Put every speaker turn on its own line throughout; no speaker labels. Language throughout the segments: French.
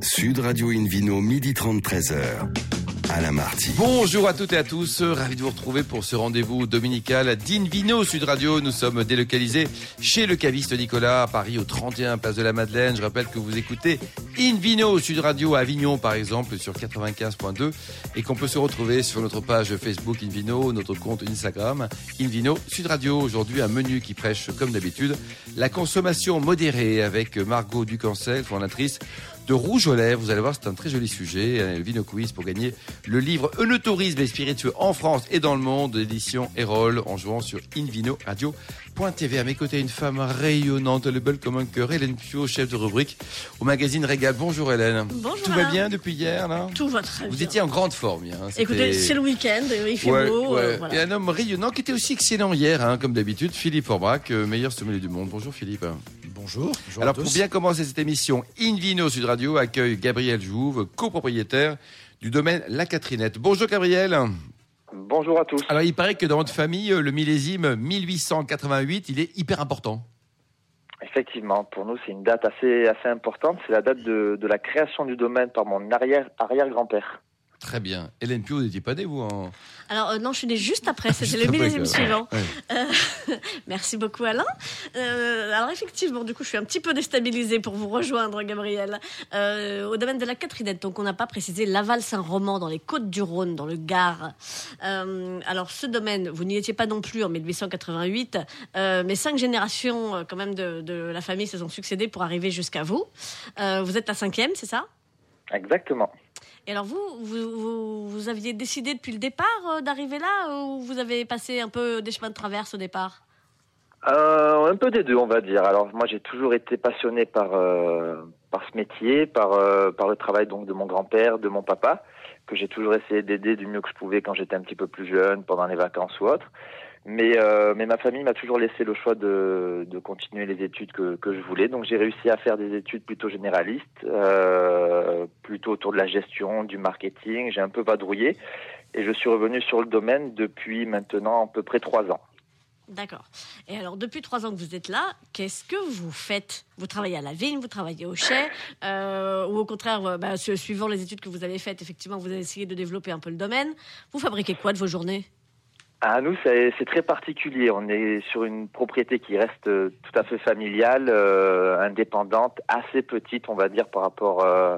Sud Radio Invino, midi 30, 13h. Alain Marty.
Bonjour à toutes et à tous, ravi de vous retrouver pour ce rendez-vous dominical d'Invino Sud Radio. Nous sommes délocalisés chez le caviste Nicolas à Paris au 31 Place de la Madeleine. Je rappelle que vous écoutez Invino Sud Radio à Avignon par exemple sur 95.2 et qu'on peut se retrouver sur notre page Facebook Invino, notre compte Instagram Invino Sud Radio. Aujourd'hui un menu qui prêche comme d'habitude la consommation modérée avec Margot Ducancel, fondatrice de rouge au lèvres. Vous allez voir, c'est un très joli sujet. Un vino quiz pour gagner le livre Eunotourisme et spiritueux en France et dans le monde, édition Erol, en jouant sur invinoradio.tv. À mes côtés, une femme rayonnante, elle est belle comme un cœur. Hélène Pio, chef de rubrique au magazine Régal. Bonjour Hélène.
Bonjour.
Tout va bien depuis hier, là?
Tout va très
Vous
bien.
étiez en grande forme hier. hein.
Écoutez, c'est le week-end, il fait
Ouais,
beau.
ouais.
euh, voilà.
Et un homme rayonnant qui était aussi excellent hier, hein, comme d'habitude, Philippe Orbrac, euh, meilleur sommelier du monde. Bonjour Philippe.
Bonjour. bonjour
Alors pour bien commencer cette émission, Invino Sud Radio accueille Gabriel Jouve, copropriétaire du domaine La Catrinette. Bonjour Gabriel.
Bonjour à tous.
Alors il paraît que dans votre famille, le millésime 1888, il est hyper important.
Effectivement, pour nous, c'est une date assez, assez importante. C'est la date de, de la création du domaine par mon arrière, arrière-grand-père.
Très bien. Hélène Pio, vous n'étiez pas né, vous en...
Alors, euh, non, je suis née juste après, c'était
Juste
le millésime suivant.
Ouais.
Euh, merci beaucoup, Alain. Euh, alors, effectivement, du coup, je suis un petit peu déstabilisée pour vous rejoindre, Gabriel. Euh, au domaine de la Catrinette, donc on n'a pas précisé Laval-Saint-Roman, dans les Côtes-du-Rhône, dans le Gard. Euh, alors, ce domaine, vous n'y étiez pas non plus en 1888, euh, mais cinq générations, quand même, de, de la famille se sont succédées pour arriver jusqu'à vous. Euh, vous êtes la cinquième, c'est ça?
Exactement.
Et alors vous, vous, vous, aviez décidé depuis le départ euh, d'arriver là ou vous avez passé un peu des chemins de traverse au départ
Euh, un peu des deux, on va dire. Alors moi, j'ai toujours été passionné par euh, par ce métier, par par le travail donc de mon grand-père, de mon papa, que j'ai toujours essayé d'aider du mieux que je pouvais quand j'étais un petit peu plus jeune, pendant les vacances ou autre. Mais euh, mais ma famille m'a toujours laissé le choix de de continuer les études que que je voulais. Donc j'ai réussi à faire des études plutôt généralistes, euh, plutôt autour de la gestion, du marketing. J'ai un peu vadrouillé et je suis revenu sur le domaine depuis maintenant à peu près trois ans.
D'accord. Et alors depuis trois ans que vous êtes là, qu'est-ce que vous faites? Vous travaillez à la vigne, vous travaillez au chai, euh, ou au contraire, bah, su- suivant les études que vous avez faites, effectivement, vous avez essayé de développer un peu le domaine. Vous fabriquez quoi de vos journées?
Ah, nous, c'est c'est très particulier. On est sur une propriété qui reste euh, tout à fait familiale, euh, indépendante, assez petite, on va dire, par rapport euh,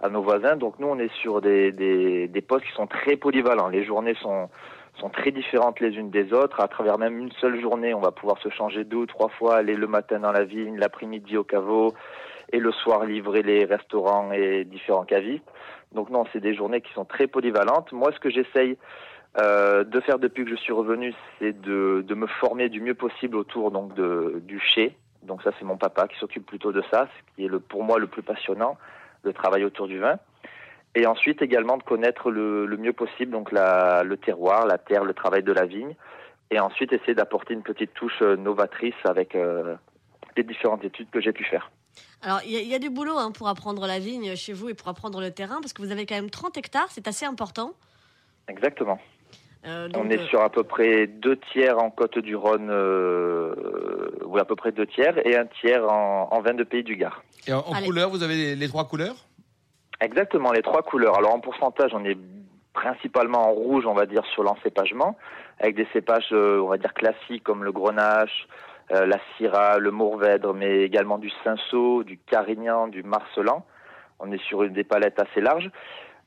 à nos voisins. Donc nous, on est sur des, des, des postes qui sont très polyvalents. Les journées sont, sont très différentes les unes des autres. À travers même une seule journée, on va pouvoir se changer deux ou trois fois, aller le matin dans la vigne, l'après-midi au caveau, et le soir livrer les restaurants et différents cavistes. Donc non, c'est des journées qui sont très polyvalentes. Moi, ce que j'essaye euh, de faire depuis que je suis revenu, c'est de, de me former du mieux possible autour donc de, du chai. Donc ça, c'est mon papa qui s'occupe plutôt de ça, ce qui est le, pour moi le plus passionnant, le travail autour du vin. Et ensuite également de connaître le, le mieux possible donc la, le terroir, la terre, le travail de la vigne. Et ensuite essayer d'apporter une petite touche euh, novatrice avec euh, les différentes études que j'ai pu faire.
Alors il y, a- il y a du boulot hein, pour apprendre la vigne chez vous et pour apprendre le terrain, parce que vous avez quand même 30 hectares, c'est assez important.
Exactement.
Euh,
On est
euh,
sur à peu près deux tiers en Côte du Rhône, euh, oui à peu près deux tiers, et un tiers en, en vin de pays du Gard.
Et en, en couleur, vous avez les, les trois couleurs?
Exactement, les trois couleurs. Alors en pourcentage, on est principalement en rouge, on va dire, sur l'encépagement, avec des cépages, euh, on va dire, classiques comme le grenache, euh, la syrah, le mourvèdre, mais également du cinsault, du carignan, du marcelan. On est sur une, des palettes assez larges.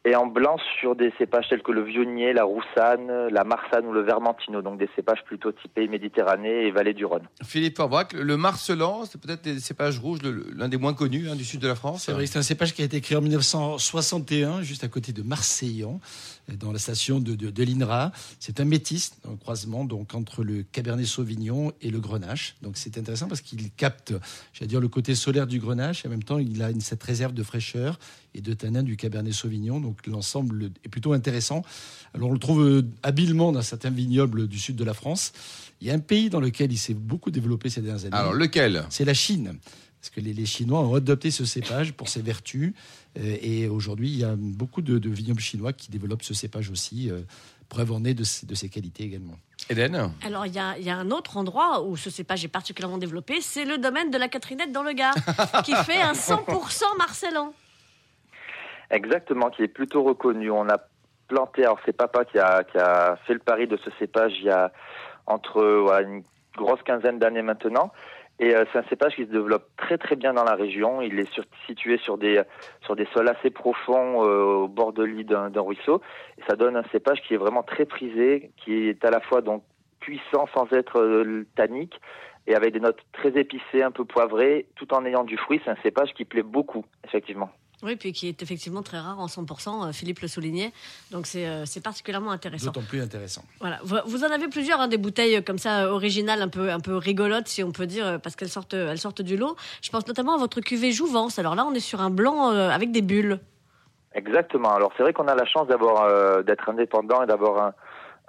Et en blanc sur des cépages tels que le vionnier, la roussane, la marsane ou le vermentino, donc des cépages plutôt typés Méditerranée et vallée du Rhône.
Philippe Orbrac, le Marcelan, c'est peut-être des cépages rouges, l'un des moins connus hein, du sud de la France.
C'est vrai que c'est un cépage qui a été créé en 1961, juste à côté de Marseillan, dans la station de, de, de l'INRA. C'est un métis, un croisement donc entre le Cabernet Sauvignon et le Grenache. Donc c'est intéressant parce qu'il capte, j'allais dire, le côté solaire du Grenache et en même temps il a une, cette réserve de fraîcheur et de tanin du Cabernet Sauvignon. Donc l'ensemble est plutôt intéressant. Alors on le trouve euh, habilement dans certains vignobles du sud de la France. Il y a un pays dans lequel il s'est beaucoup développé ces dernières années.
Alors lequel?
C'est la Chine. Parce que les, les Chinois ont adopté ce cépage pour ses vertus. euh, et aujourd'hui, il y a beaucoup de, de vignobles chinois qui développent ce cépage aussi. euh, preuve en est de, ses- de ses qualités également.
Hélène?
Alors, il y a, il y a un autre endroit où ce cépage est particulièrement développé, c'est le domaine de la Catrinette dans le Gard, qui fait un 100% Marcellan.
Exactement, qui est plutôt reconnu. On a planté, alors c'est papa qui a, qui a fait le pari de ce cépage il y a entre une grosse quinzaine d'années maintenant. Et euh, c'est un cépage qui se développe très très bien dans la région. Il est situé sur des sur des sols assez profonds euh, au bord de d'un d'un ruisseau. Et ça donne un cépage qui est vraiment très prisé, qui est à la fois donc puissant sans être euh, tannique et avec des notes très épicées, un peu poivrées, tout en ayant du fruit. C'est un cépage qui plaît beaucoup, effectivement.
Oui, puis qui est effectivement très rare en 100%, euh, Philippe le soulignait. Donc c'est euh, c'est particulièrement intéressant.
D'autant plus intéressant.
Voilà. Vous, en avez plusieurs, hein, des bouteilles comme ça euh, originales, un peu, un peu rigolotes, si on peut dire, euh, parce qu'elles sortent, elles sortent du lot. Je pense notamment à votre cuvée Jouvence. Alors là, on est sur un blanc euh, avec des bulles.
Exactement. Alors c'est vrai qu'on a la chance d'avoir euh, d'être indépendant et d'avoir un,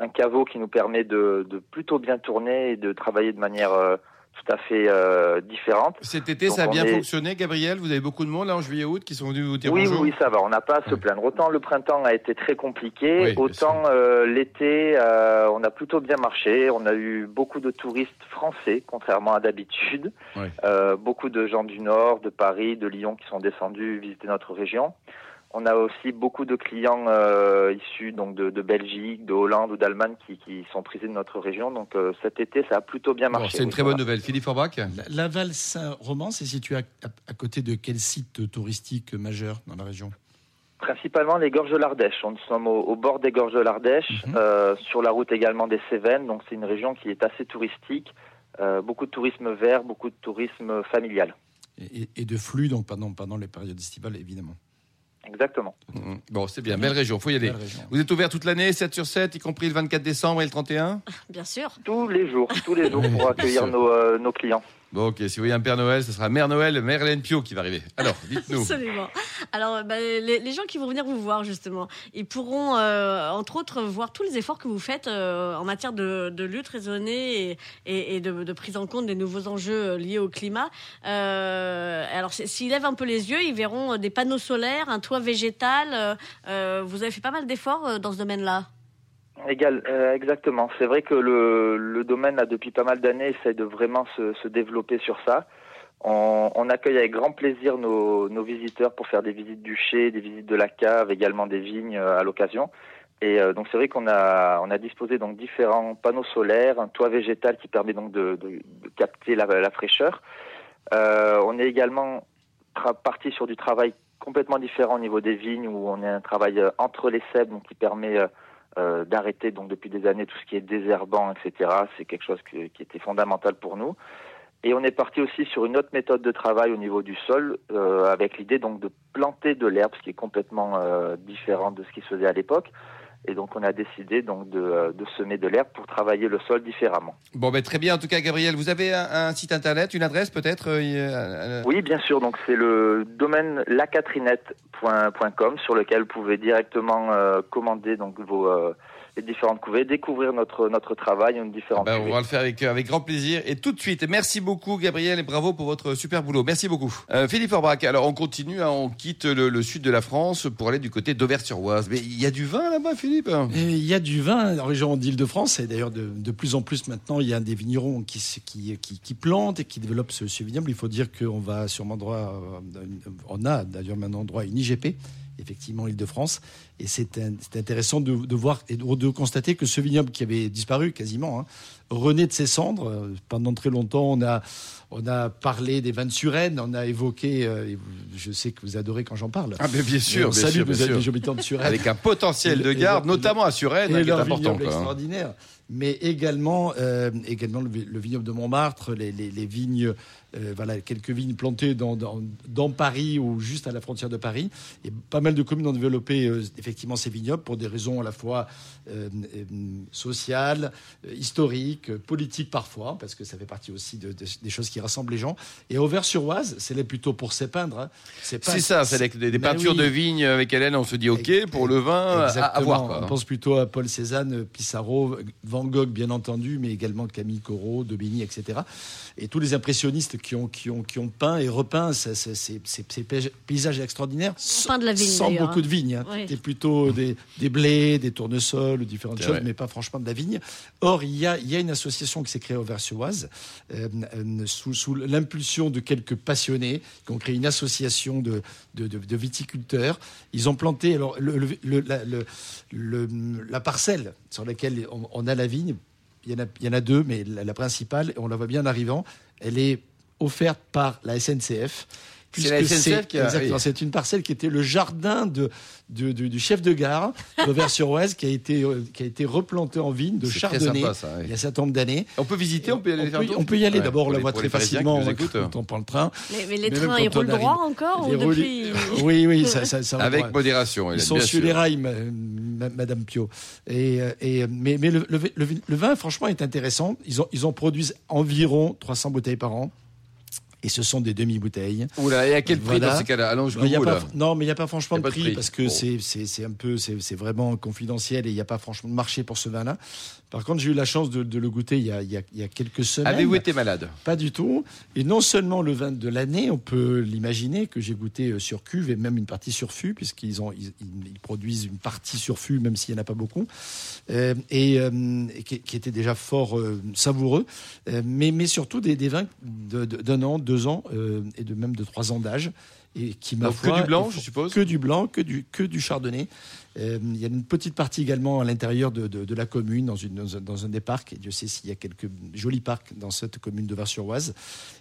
un caveau qui nous permet de, de plutôt bien tourner et de travailler de manière euh, tout à fait euh, différente.
Cet été,
Donc,
ça a bien
est-
fonctionné, Gabriel? Vous avez beaucoup de monde là en juillet-août qui sont venus vous dire
Oui, oui,
bonjour?
oui, ça va. On n'a pas à se
Ouais.
plaindre. Autant le printemps a été très compliqué,
Oui,
autant euh, l'été, euh, on a plutôt bien marché. On a eu beaucoup de touristes français, contrairement à d'habitude.
Ouais.
Euh, beaucoup de gens du Nord, de Paris, de Lyon qui sont descendus visiter notre région. On a aussi beaucoup de clients euh, issus donc de, de Belgique, de Hollande ou d'Allemagne qui, qui sont prisés de notre région. Donc euh, cet été, ça a plutôt bien
Bon,
marché.
C'est une très bonne nouvelle. Philippe Forbach?
La- Laval Saint-Roman, c'est situé à, à- à côté de quel site touristique majeur dans la région?
Principalement les gorges de l'Ardèche. Nous sommes au, au bord des gorges de l'Ardèche,
Mhm.
euh, sur la route également des Cévennes. Donc c'est une région qui est assez touristique. Euh, beaucoup de tourisme vert, beaucoup de tourisme familial.
et, et- et de flux donc pendant, pendant les périodes estivales, évidemment.
Exactement.
Mhm. Bon, c'est bien. Belle région, faut y aller. Vous êtes ouvert toute l'année, 7 sur 7, y compris le 24 décembre et le 31
Bien sûr.
Tous les jours, tous les jours pour accueillir nos, euh, nos clients.
Bon, ok. Si vous voyez un Père Noël, ce sera Mère Noël, Mère Hélène Pio qui va arriver. Alors, dites-nous.
Absolument. Alors, euh, bah, les, gens qui vont venir vous voir, justement, ils pourront, euh, entre autres, voir tous les efforts que vous faites euh, en matière de, lutte raisonnée et, de, prise en compte des nouveaux enjeux liés au climat. Alors, s'ils lèvent un peu les yeux, ils verront des panneaux solaires, un toit végétal. vous avez fait pas mal d'efforts dans ce domaine-là.
Égal, euh, exactement. C'est vrai que le, domaine, là, depuis pas mal d'années, essaie de vraiment se, développer sur ça. On, accueille avec grand plaisir nos, visiteurs pour faire des visites du chai, des visites de la cave, également des vignes euh, à l'occasion. Et euh, donc c'est vrai qu'on a, a disposé donc différents panneaux solaires, un toit végétal qui permet donc de, capter la, fraîcheur. On est également parti sur du travail complètement différent au niveau des vignes, où on est un travail entre les cèpes, qui permet euh, d'arrêter donc depuis des années tout ce qui est désherbant, etc. C'est quelque chose qui était fondamental pour nous. Et on est parti aussi sur une autre méthode de travail au niveau du sol, euh, avec l'idée donc de planter de l'herbe, ce qui est complètement euh, différent de ce qui se faisait à l'époque. Et donc on a décidé donc de, euh, de semer de l'herbe pour travailler le sol différemment.
Bon, ben, très bien. En tout cas, Gabriel, vous avez un, un site internet, une adresse peut-être euh, euh,
Oui, bien sûr. Donc c'est le domaine lacatrinette.com sur lequel vous pouvez directement euh, commander donc vos les différentes couvées, découvrir notre notre travail, une différente.
Ben, on va le faire avec, avec grand plaisir et tout de suite. Merci beaucoup Gabriel et bravo pour votre super boulot. Merci beaucoup. Euh, Philippe Orbach, alors on continue, hein, on quitte le, le sud de la France pour aller du côté d'Auvers-sur-Oise. Mais il y a du vin là-bas Philippe?
Et il y a du vin en région d'Île-de-France, et d'ailleurs de, de plus en plus maintenant, il y a des vignerons qui, qui, qui, qui plantent et qui développent ce, ce vignoble. Il faut dire qu'on va sûrement droit, euh, on a d'ailleurs maintenant droit à une IGP, effectivement Île-de-France, et c'est intéressant de, de voir et de, de constater que ce vignoble qui avait disparu quasiment, hein, renaît de ses cendres. Euh, Pendant très longtemps, on a, on a parlé des vins de Suresnes, on a évoqué, euh, et je sais que vous adorez quand j'en parle.
Ah mais bien sûr,
on
bien
salue
sûr, bien
vous êtes
sûr.
les habitants de Suresnes.
Avec un potentiel de garde,
et
notamment à Suresnes, qui est important. hein.
extraordinaire, mais également, euh, également le, vi- le vignoble de Montmartre, les, les- les vignes, euh, voilà, quelques vignes plantées dans, dans, dans Paris ou juste à la frontière de Paris. Et pas mal de communes ont développé euh, effectivement ces vignobles pour des raisons à la fois euh, sociales, historiques, politiques parfois, parce que ça fait partie aussi de, de- des choses qui rassemblent les gens. Et Auvers-sur-Oise, c'est là plutôt pour s'épeindre. hein. C'est
ça, c'est des, des peintures
oui.
de vigne avec Hélène, on se dit ok pour le vin à- voir. quoi.
On pense plutôt à Paul Cézanne, Pissarro, Van Gogh, bien entendu, mais également Camille Corot, Daubigny, etc. Et tous les impressionnistes qui ont, qui ont, qui ont peint et repeint ces, ces- ces- ces- ces paysages extraordinaires.
Peint de la vigne,
Sans beaucoup
hein.
de vignes. hein.
Oui.
C'était plutôt des, des blés, des tournesols, différentes choses,
vrai.
mais pas franchement de la vigne. Or, il y a, il y a une association qui s'est créée au Vers-sur-Oise, euh, euh, sous, sous l'impulsion de quelques passionnés, qui ont créé une association de, de, de- de viticulteurs. Ils ont planté alors, le, le- le- la, le- le- la parcelle sur laquelle on, on a la vigne. Il y, en a, il y en a deux, mais la, la principale, on la voit bien en arrivant, elle est offerte par la SNCF.
C'est la
puisque
SNCF qui a-
exactement,
oui.
c'est une parcelle qui était le jardin de, de- de- du chef de gare d'Auvers-sur-Oise qui a été euh, qui a été replanté en vigne de chardonnay
sympa, ça, oui.
il y a un certain nombre d'années.
On peut visiter, on peut y aller
on,
faire un
peut,
tour
on peut y aller.
Ouais,
D'abord, on la voit très facilement quand on prend le train.
Mais, mais les
Mais
trains, ils roulent droit encore ou
Les
depuis
Oui, oui, ça, ça, ça
Avec modération,
Ils sont sur les rails, ma- ma- Madame Pio. Et, euh, et, euh, mais mais le, le- le- le vin, franchement, est intéressant. Ils ont, ils en produisent environ 300 bouteilles par an. Et ce sont des demi-bouteilles.
Oula, et à quel prix
Voilà.
dans ces cas-là Allons là.
non, mais il n'y a pas franchement
a
de
pas de
prix, parce que c'est- un peu, c'est vraiment confidentiel et il n'y a pas franchement de marché pour ce vin-là. Par contre, j'ai eu la chance de, de le goûter il y, a, il y a- il y a quelques semaines.
Avez-vous été malade?
Pas du tout. Et non seulement le vin de l'année, on peut l'imaginer, que j'ai goûté euh, sur cuve et même une partie sur fût, puisqu'ils ont, ils, produisent une partie sur fût, même s'il n'y en a pas beaucoup, euh, et, euh, qui, qui était déjà fort euh, savoureux, mais, mais surtout des, des vins de- de- d'un an, deux ans, euh, et de même de trois ans d'âge. Et qui, ma
que du blanc, je suppose
Que du blanc, que du, que du chardonnay. Euh, il y a une petite partie également à l'intérieur de, de- de la commune, dans, une, dans, un, dans un des parcs. Et Dieu sait s'il y a quelques jolis parcs dans cette commune de Var-sur-Oise.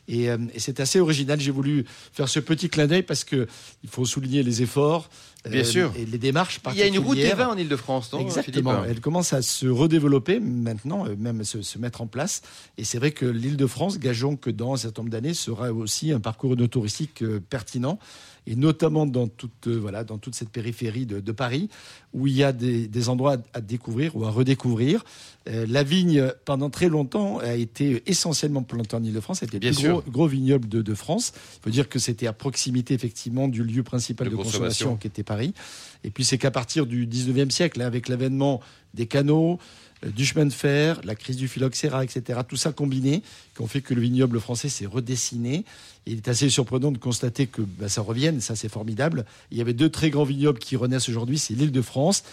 Et, euh, et c'est assez original. J'ai voulu faire ce petit clin d'œil parce que il faut souligner les efforts euh,
Bien sûr.
et les démarches
Il y a une route des vins en Ile-de-France,
Exactement.
Philippe
Elle commence à se redévelopper maintenant, euh, même se, se mettre en place. Et c'est vrai que l'Île-de-France, gageons que dans un certain nombre d'années, sera aussi un parcours touristique euh, pertinent. Et notamment dans toute, euh, voilà, dans toute cette périphérie de, de Paris, où il y a des, des endroits à, à découvrir ou à redécouvrir. Euh, la vigne, pendant très longtemps, a été essentiellement plantée en Île-de-France. C'était le plus
sûr.
gros, gros vignoble de, de France. Il faut dire que c'était à proximité, effectivement, du lieu principal
De
de,
consommation.
consommation qui était Paris. Et puis c'est qu'à partir du 19e siècle, hein, avec l'avènement des canaux, euh, du chemin de fer, la crise du phylloxéra, etc., tout ça combiné, qui ont fait que le vignoble français s'est redessiné. Il est assez surprenant de constater que bah, ça revienne, ça c'est formidable. Il y avait deux très grands vignobles qui renaissent aujourd'hui, c'est l'île de France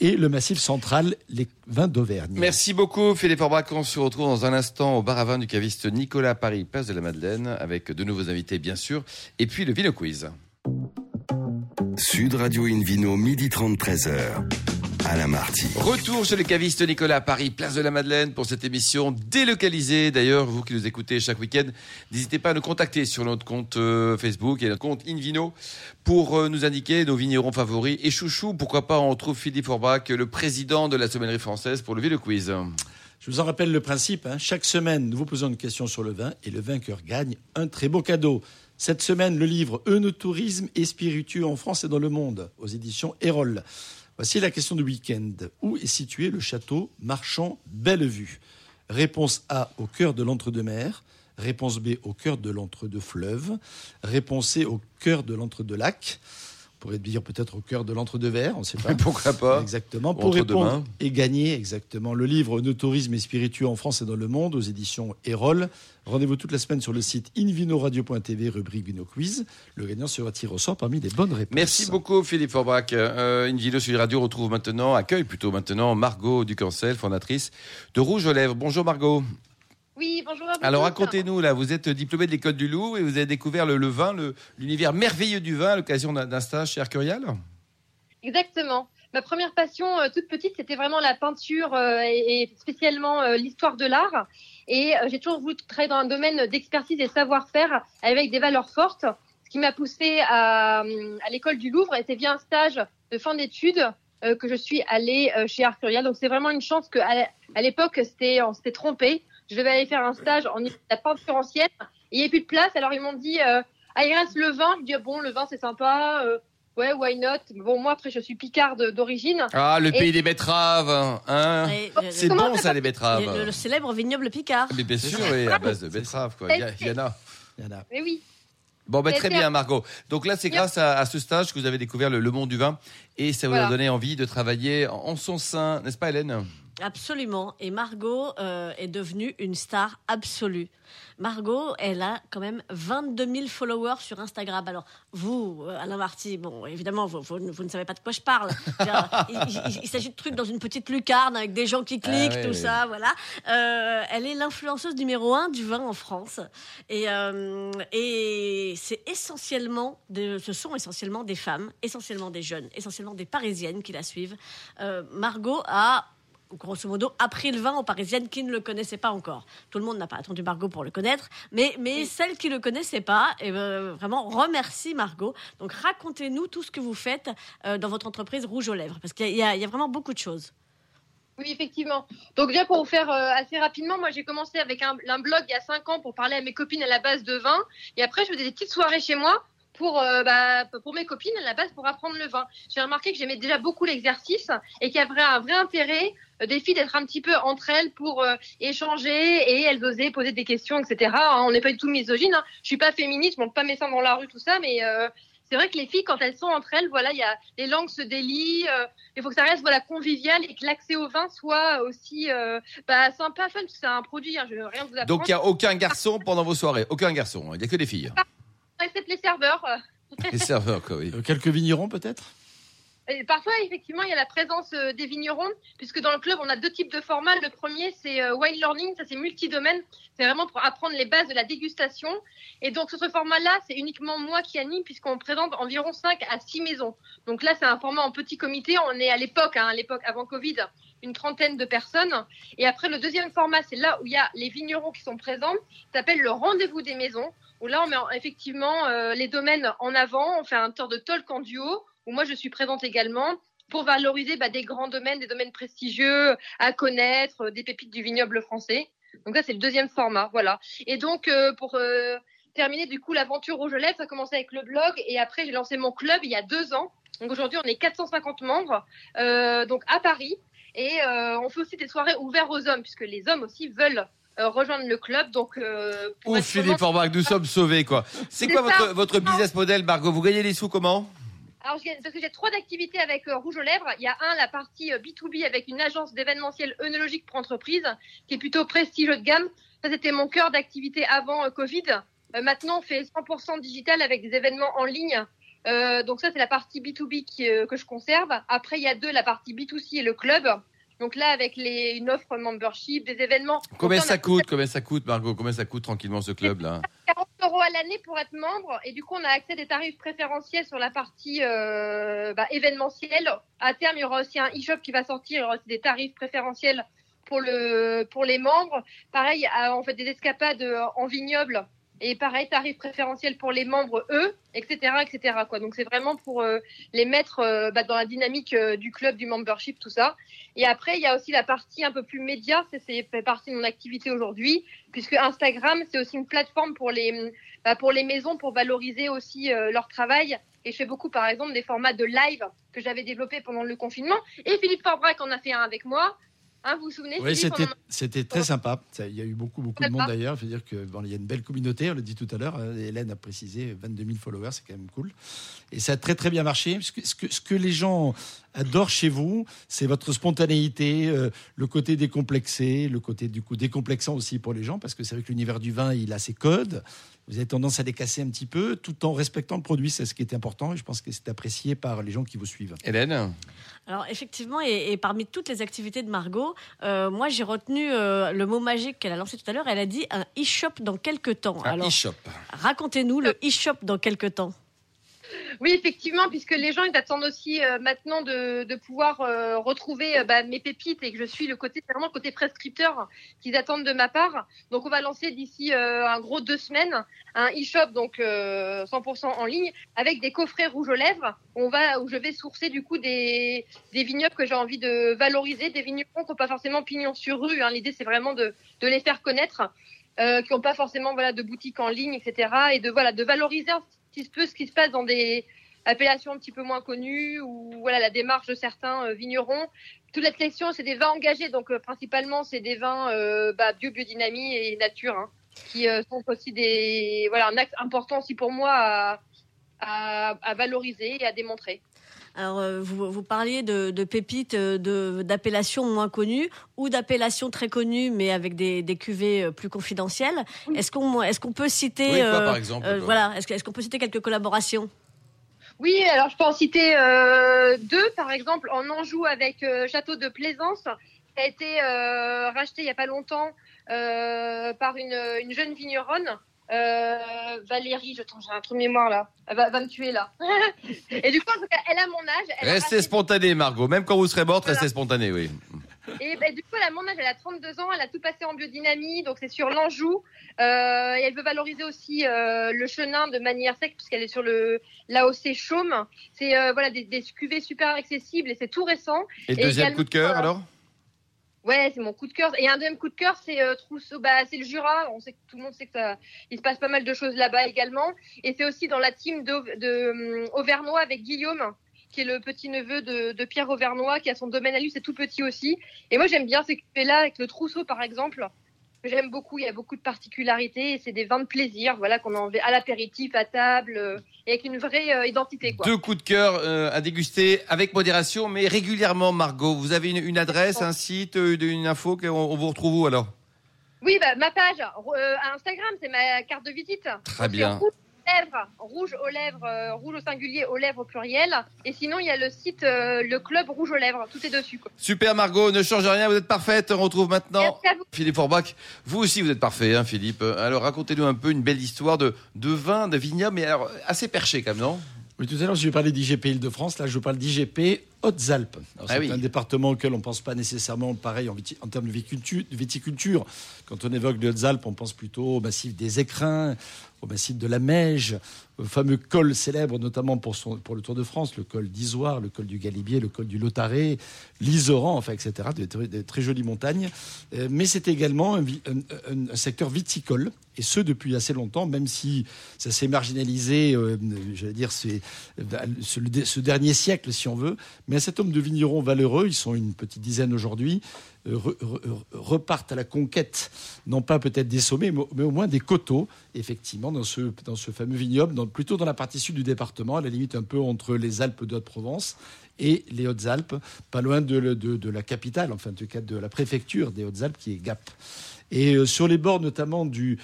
et le massif central, les vins d'Auvergne.
Merci beaucoup Philippe Orbach. On se retrouve dans un instant au bar à vin du caviste Nicolas Paris, place de la Madeleine, avec de nouveaux invités bien sûr, et puis le Vino Quiz.
Sud Radio Invino, midi 30, 13h. Alain Marty.
Retour chez le caviste Nicolas à Paris, place de la Madeleine pour cette émission délocalisée. D'ailleurs, vous qui nous écoutez chaque week-end, n'hésitez pas à nous contacter sur notre compte euh, Facebook et notre compte Invino pour euh, nous indiquer nos vignerons favoris. Et chouchou, pourquoi pas on retrouve Philippe Orbach, le président de la sommellerie française pour le Vino Quiz.
Je vous en rappelle le principe. hein. Chaque semaine, nous vous posons une question sur le vin et le vainqueur gagne un très beau cadeau. Cette semaine, le livre Eunotourisme et spiritueux en France et dans le monde aux éditions Erol. Voici la question du week-end. Où est situé le château Marchand Bellevue? Réponse A au cœur de l'entre-deux-mer. Réponse B au cœur de l'entre-deux-fleuve. Réponse C au cœur de l'entre-deux-lacs. Pourrait dire peut-être au cœur de l'entre-deux-vers, on ne sait pas.
Pourquoi pas
Exactement. Pour répondre
demain.
et gagner exactement le livre Nos tourisme et spiritueux en France et dans le monde aux éditions Erol. Rendez-vous toute la semaine sur le site invinoradio.tv, rubrique Vino Quiz. Le gagnant sera tiré au sort parmi les bonnes réponses.
Merci beaucoup Philippe Orbach. Euh, les radios retrouve maintenant, accueille plutôt maintenant Margot Ducancel, fondatrice de Rouge aux Lèvres. Bonjour Margot.
Oui, bonjour à vous.
Alors racontez-nous là, vous êtes diplômé de l'école du Loup et vous avez découvert le, le vin, l'univers merveilleux du vin à l'occasion d'un, stage chez Arcurial?
Exactement. Ma première passion euh, toute petite, c'était vraiment la peinture euh, et, et spécialement euh, l'histoire de l'art. Et j'ai toujours voulu travailler dans un domaine d'expertise et savoir-faire avec des valeurs fortes. Ce qui m'a poussé à, à l'école du Louvre était via un stage de fin d'études que je suis allée chez Arcurial. Donc c'est vraiment une chance que à, l'époque on s'était trompé. Je devais aller faire un stage en la peinture ancienne. Et il n'y avait plus de place. Alors ils m'ont dit euh, ah il reste le vin. Je dis ah, bon le vin c'est sympa. euh, Ouais, why not? Bon, moi, après, je suis picarde d'origine.
Ah, le
Et-
pays des betteraves, hein
euh,
C'est bon
ça
les
le,
betteraves.
le- le célèbre vignoble Picard.
Mais bien sûr, oui, à base de betteraves quoi. Il y, a- en a.
Il y en a.
Mais oui.
Bon, ben,
Mais
très
bien.
Margot. Donc là, c'est grâce à, à ce stage que vous avez découvert le, le monde du vin et ça vous a donné envie de travailler en, en son sein, n'est-ce pas Hélène?
Absolument. Et Margot euh, est devenue une star absolue. Margot, elle a quand même 22 000 followers sur Instagram. Alors, vous, euh, Alain Marty, bon, évidemment, vous, vous, vous ne savez pas de quoi je parle. il, il- il s'agit de trucs dans une petite lucarne avec des gens qui cliquent,
Ah oui,
tout
oui.
ça, voilà. Euh, elle est l'influenceuse numéro un du vin en France. Et, euh, et c'est essentiellement, de, ce sont essentiellement des femmes, essentiellement des jeunes, essentiellement des Parisiennes qui la suivent. Euh, Margot a grosso modo, appris le vin aux Parisiennes qui ne le connaissaient pas encore. Tout le monde n'a pas attendu Margot pour le connaître, mais, mais celles qui ne le connaissaient pas, et vraiment, remercie Margot. Donc, racontez-nous tout ce que vous faites euh, dans votre entreprise Rouge aux Lèvres, parce qu'il y, a- il y a vraiment beaucoup de choses.
Oui, effectivement. Donc déjà pour vous faire euh, assez rapidement, moi j'ai commencé avec un, un blog il y a cinq ans pour parler à mes copines à la base de vin. Et après je faisais des petites soirées chez moi pour euh, bah, pour mes copines à la base pour apprendre le vin. J'ai remarqué que j'aimais déjà beaucoup l'exercice et qu'il y avait un vrai intérêt euh, des filles d'être un petit peu entre elles pour euh, échanger et elles osaient poser des questions, etc. Hein, on n'est pas du tout misogyne. Hein. Je suis pas féministe, je monte pas mes seins dans la rue, tout ça, mais c'est vrai que les filles, quand elles sont entre elles, voilà, il y a les langues se délient. il faut que ça reste voilà convivial et que l'accès au vin soit aussi bah, sympa, fun, parce que c'est un produit. Hein, je veux rien vous apprendre.
Donc il n'y a aucun garçon pendant vos soirées, aucun garçon, il n'y a que des filles.
Except les serveurs.
Les serveurs, quoi, oui.
Euh, quelques vignerons peut-être?
Et parfois, effectivement, il y a la présence euh, des vignerons, puisque dans le club, on a deux types de formats. Le premier, c'est euh, wine learning, ça c'est multidomaine. C'est vraiment pour apprendre les bases de la dégustation. Et donc, ce format-là, c'est uniquement moi qui anime, puisqu'on présente environ 5 à 6 maisons. Donc là, c'est un format en petit comité. On est à l'époque, hein, à l'époque avant Covid, une trentaine de personnes. Et après, le deuxième format, c'est là où il y a les vignerons qui sont présents. Ça s'appelle le rendez-vous des maisons, où là, on met en- effectivement euh, les domaines en avant. On fait un tour de talk en duo, où moi, je suis présente également pour valoriser bah, des grands domaines, des domaines prestigieux à connaître, euh, des pépites du vignoble français. Donc ça, c'est le deuxième format, voilà. Et donc, euh, pour euh, terminer, du coup, l'aventure Rouge Lèvres, ça a commencé avec le blog, et après, j'ai lancé mon club il y a deux ans. Donc aujourd'hui, on est 450 membres, euh, donc à Paris, et on fait aussi des soirées ouvertes aux hommes, puisque les hommes aussi veulent rejoindre le club. Donc,
Ouf, Philippe Orbach, nous sommes sauvés, quoi. C'est
C'est
quoi
ça.
votre, votre business model, Margot? Vous gagnez les sous comment?
Alors, parce que j'ai trois activités avec euh, Rouge aux Lèvres. Il y a un, la partie euh, B2B avec une agence d'événementiel œnologique pour entreprise, qui est plutôt prestigieux de gamme. Ça, c'était mon cœur d'activité avant euh, Covid. Euh, maintenant, on fait 100% digital avec des événements en ligne. Euh, donc ça, c'est la partie B2B qui, euh, que je conserve. Après, il y a deux, la partie B2C et le club. Donc là, avec les, une offre membership, des événements.
Combien
là,
ça coûte Combien ça coûte, Margot? Combien ça coûte tranquillement ce club-là
40 euros à l'année pour être membre et du coup on a accès à des tarifs préférentiels sur la partie euh, bah, événementielle. À terme il y aura aussi un e-shop qui va sortir, il y aura aussi des tarifs préférentiels pour le pour les membres. Pareil, on fait des escapades euh, en vignoble et pareil tarifs préférentiels pour les membres eux, etc. etc. Quoi. Donc c'est vraiment pour euh, les mettre euh, bah, dans la dynamique euh, du club, du membership, tout ça. Et après il y a aussi la partie un peu plus média, c'est fait partie de mon activité aujourd'hui puisque Instagram, c'est aussi une plateforme pour les, bah, pour les maisons pour valoriser aussi leur travail. Et je fais beaucoup, par exemple, des formats de live que j'avais développés pendant le confinement. Et Philippe Forbrac en a fait un avec moi. Hein, vous vous souvenez
Oui, c'était, très sympa. Ça, Il y a eu beaucoup, beaucoup de monde d'ailleurs. Il faut dire que bon, il y a une belle communauté, on l'a dit tout à l'heure. euh, Hélène a précisé 22 000 followers, c'est quand même cool. Et ça a très, très bien marché. Parce que, ce, que, ce que les gens adorent chez vous, c'est votre spontanéité, euh, le côté décomplexé, le côté du coup décomplexant aussi pour les gens, parce que c'est vrai que l'univers du vin, il a ses codes. Vous avez tendance à les casser un petit peu, tout en respectant le produit. C'est ce qui est important. Et je pense que c'est apprécié par les gens qui vous suivent.
Hélène?
Alors effectivement, et, et parmi toutes les activités de Margot, euh, moi j'ai retenu euh, le mot magique qu'elle a lancé tout à l'heure. Elle a dit un e-shop dans quelques temps.
Un
Alors
e-shop.
racontez-nous le e-shop dans quelques temps.
Oui, effectivement, puisque les gens ils attendent aussi euh, maintenant de, pouvoir euh, retrouver euh, bah, mes pépites et que je suis le côté vraiment côté prescripteur qu'ils attendent de ma part. Donc on va lancer d'ici un gros deux semaines un e-shop donc euh, 100% en ligne avec des coffrets rouges aux lèvres. On va où je vais sourcer du coup des vignobles que j'ai envie de valoriser, des vignobles qui n'ont pas forcément pignon sur rue. Hein. L'idée c'est vraiment de les faire connaître. Qui n'ont pas forcément voilà de boutique en ligne, etc. Et de voilà de valoriser petit peu ce qui se passe dans des appellations un petit peu moins connues ou voilà la démarche de certains euh, vignerons. Toute la sélection c'est des vins engagés, donc euh, principalement c'est des vins euh, bah, bio, biodynamie et nature, hein, qui sont aussi des voilà un axe important aussi pour moi à valoriser et à démontrer.
Alors, euh, vous, vous parliez de, de pépites, euh, de- d'appellations moins connues ou d'appellations très connues, mais avec des, des cuvées euh, plus confidentielles.
Oui.
Est-ce qu'on est qu'on peut citer,
Oui, quoi,
euh,
par exemple,
euh,
quoi
voilà, est-ce est-ce qu'on peut citer quelques collaborations?
Oui, alors je peux en citer euh, deux, par exemple, en Anjou avec euh, Château de Plaisance, qui a été euh, racheté il n'y a pas longtemps euh, par une, une jeune vigneronne. Euh, Valérie, je j'ai un trou de mémoire là. Elle va, va me tuer là. et du coup, en tout cas, elle a mon âge. Elle
Restez
racheté-
spontané, Margot. Même quand vous serez morte,
Voilà.
restez spontané, oui.
Et ben, du coup, elle a mon âge, elle a 32 ans, elle a tout passé en biodynamie, donc c'est sur l'Anjou. Euh, et elle veut valoriser aussi euh, le chenin de manière sec, puisqu'elle est sur le l'AOC Chaume. C'est voilà des, des cuvées super accessibles et c'est tout récent.
Et
Et
deuxième coup de cœur, alors?
Ouais, c'est mon coup de cœur. Et un deuxième coup de cœur, c'est euh, Trousseau, bah, c'est le Jura. On sait que tout le monde sait que ça, il se passe pas mal de choses là-bas également. Et c'est aussi dans la team de hum, avec Guillaume, qui est le petit neveu de, de Pierre Auvernois, qui a son domaine à lui, c'est tout petit aussi. Et moi, j'aime bien ces cuvées-là avec le Trousseau, par exemple. Que J'aime beaucoup. Il y a beaucoup de particularités et c'est des vins de plaisir, voilà, qu'on en fait à l'apéritif, à table, euh, et avec une vraie euh, identité, quoi.
Deux coups de cœur euh, à déguster avec modération, mais régulièrement, Margot. Vous avez une, une adresse, un site, une info qu'on on vous retrouve où alors?
Oui, bah, ma page Instagram, c'est ma carte de visite.
Très bien.
Rouge aux lèvres, rouge aux lèvres, euh, rouge au singulier, aux lèvres au pluriel. Et sinon, il y a le site, euh, le club rouge aux lèvres. Tout est dessus. Quoi.
Super, Margot. Ne change rien, vous êtes parfaite. On retrouve maintenant
vous.
Philippe Forbach. Vous aussi, vous êtes parfait, hein, Philippe. Alors, racontez-nous un peu une belle histoire de, de vin, de vignoble, mais alors assez perché quand même, non?
Oui, tout à l'heure, je vais parler d'IGP Île-de-France. Là, je parle d'IGP Hautes-Alpes.
Ah
C'est
oui.
un département auquel on ne pense pas nécessairement pareil en, termes de viticulture. Quand on évoque les Hautes-Alpes, on pense plutôt au massif des Écrins, au massif de la Meige, au fameux col célèbre, notamment pour, son, pour le Tour de France, le col d'Isoire, le col du Galibier, le col du Lotaré, l'Isoran, enfin, etc. Des, très- des très jolies montagnes. Euh, mais c'est également un, secteur viticole, et ce depuis assez longtemps, même si ça s'est marginalisé, euh, j'allais dire, ce, le- ce dernier siècle, si on veut. Mais un certain nombre de vignerons valeureux, ils sont une petite dizaine aujourd'hui, euh, re- re- repartent à la conquête, non pas peut-être des sommets, mais au- mais moins des coteaux, effectivement, dans ce, fameux vignoble, plutôt dans la partie sud du département, à la limite un peu entre les Alpes de Haute-Provence et les Hautes-Alpes, pas loin de, la capitale, enfin en tout cas de la préfecture des Hautes-Alpes, qui est Gap. Et euh, sur les bords notamment du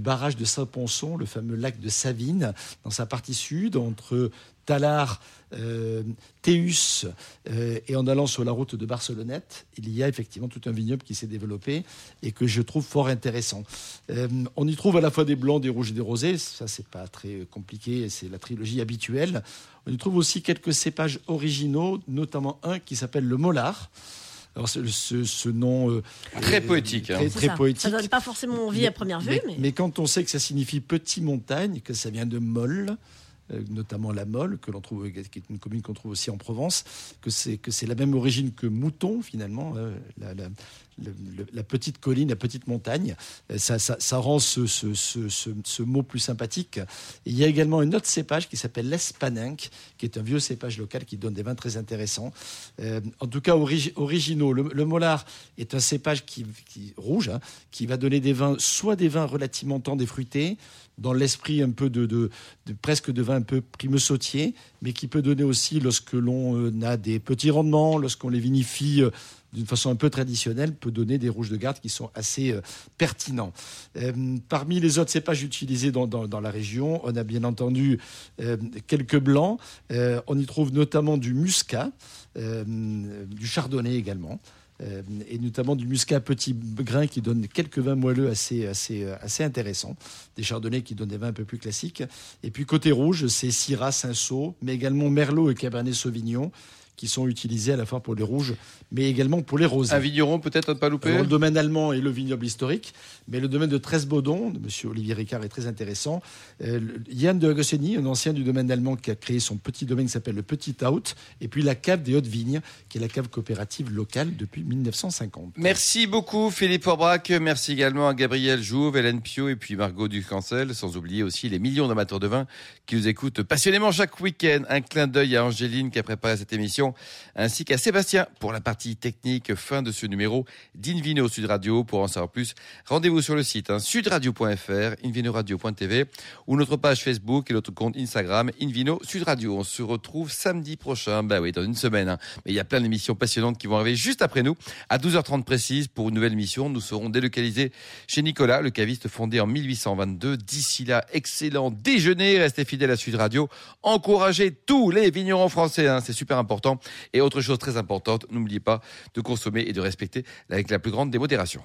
barrage de Saint-Ponçon, le fameux lac de Savine, dans sa partie sud, entre Talard, euh, Théus euh, et en allant sur la route de Barcelonnette, il y a effectivement tout un vignoble qui s'est développé et que je trouve fort intéressant. Euh, on y trouve à la fois des blancs, des rouges et des rosés, ça c'est pas très compliqué, c'est la trilogie habituelle. On y trouve aussi quelques cépages originaux, notamment un qui s'appelle le Mollard. Alors ce, ce- ce nom euh,
Très
est
poétique, hein.
très, très
ça.
poétique.
Ça donne pas forcément envie à première vue, mais,
mais quand on sait que ça signifie petit montagne, que ça vient de Molle, euh, notamment la Molle, que l'on trouve, qui est une commune qu'on trouve aussi en Provence, que c'est que c'est la même origine que Mouton finalement, euh, la, petite colline, la petite montagne, euh, ça, ça- rend ce, ce- ce- ce- mot plus sympathique. Il y a également un autre cépage qui s'appelle l'espaninque, qui est un vieux cépage local qui donne des vins très intéressants. Euh, en tout cas, origi- originaux. Le, le est un cépage qui, qui- rouge, hein, qui va donner des vins, soit des vins relativement tendres et fruités, dans l'esprit un peu de, presque de vin un peu primeux sautier, mais qui peut donner aussi, lorsque l'on euh, a des petits rendements, lorsqu'on les vinifie euh, d'une façon un peu traditionnelle, peut donner des rouges de garde qui sont assez euh, pertinents. Parmi les autres cépages utilisés dans, la région, on a bien entendu quelques blancs. On y trouve notamment du muscat, du chardonnay également. Euh, et notamment du muscat petit grain qui donne quelques vins moelleux assez, assez, euh, assez intéressants. Des chardonnays qui donnent des vins un peu plus classiques. Et puis côté rouge, c'est Syrah, Cinsault, mais également Merlot et Cabernet Sauvignon qui sont utilisés à la fois pour les rouges, mais également pour les rosés.
Un vigneron, peut-être, à ne pas louper
Alors, le domaine allemand est le vignoble historique, mais le domaine de Tresbaudon, de M. Olivier Ricard, est très intéressant. Euh, Yann de Agostini, un ancien du domaine allemand qui a créé son petit domaine qui s'appelle le Petit Out, et puis la cave des Hautes Vignes, qui est la cave coopérative locale depuis 1950.
Merci beaucoup Philippe Forbrac, merci également à Gabriel Jouve, Hélène Pio et puis Margot Ducancel, sans oublier aussi les millions d'amateurs de vin qui nous écoutent passionnément chaque week-end. Un clin d'œil à Angéline qui a préparé cette émission. ainsi qu'à Sébastien pour la partie technique. Fin de ce numéro d'Invino Sud Radio. Pour en savoir plus, rendez-vous sur le site hein, sudradio.fr, invinoradio.tv ou notre page Facebook et notre compte Instagram Invino Sud Radio. On se retrouve samedi prochain, bah oui, dans une semaine. hein. Mais il y a plein d'émissions passionnantes qui vont arriver juste après nous, à 12h30 précise, pour une nouvelle émission. Nous serons délocalisés chez Nicolas, le caviste fondé en 1822. D'ici là, excellent déjeuner. Restez fidèles à Sud Radio. Encouragez tous les vignerons français, hein, c'est super important. Et autre chose très importante, n'oubliez pas de consommer et de respecter avec la plus grande démodération.